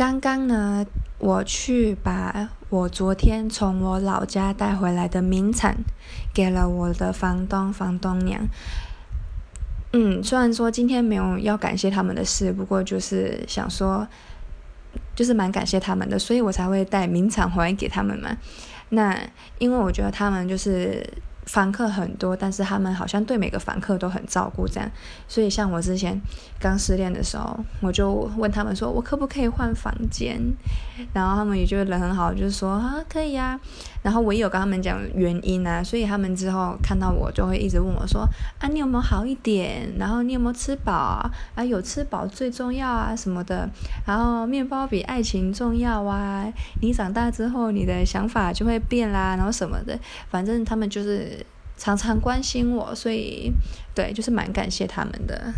刚刚呢，我去把我昨天从我老家带回来的名产给了我的房东、房东娘。嗯，虽然说今天没有要感谢他们的事，不过就是想说，就是蛮感谢他们的，所以我才会带名产回来给他们嘛。那因为我觉得他们就是。房客很多，但是他们好像对每个房客都很照顾，这样。所以像我之前刚失恋的时候，我就问他们说，我可不可以换房间？然后他们也觉得人很好，就是说啊，可以呀。然后我也有跟他们讲原因啊，所以他们之后看到我就会一直问我说，啊，你有没有好一点？然后你有没有吃饱啊？啊，有吃饱最重要啊什么的。然后面包比爱情重要啊。你长大之后，你的想法就会变啦，然后什么的，反正他们就是。常常关心我，所以对，就是蛮感谢他们的。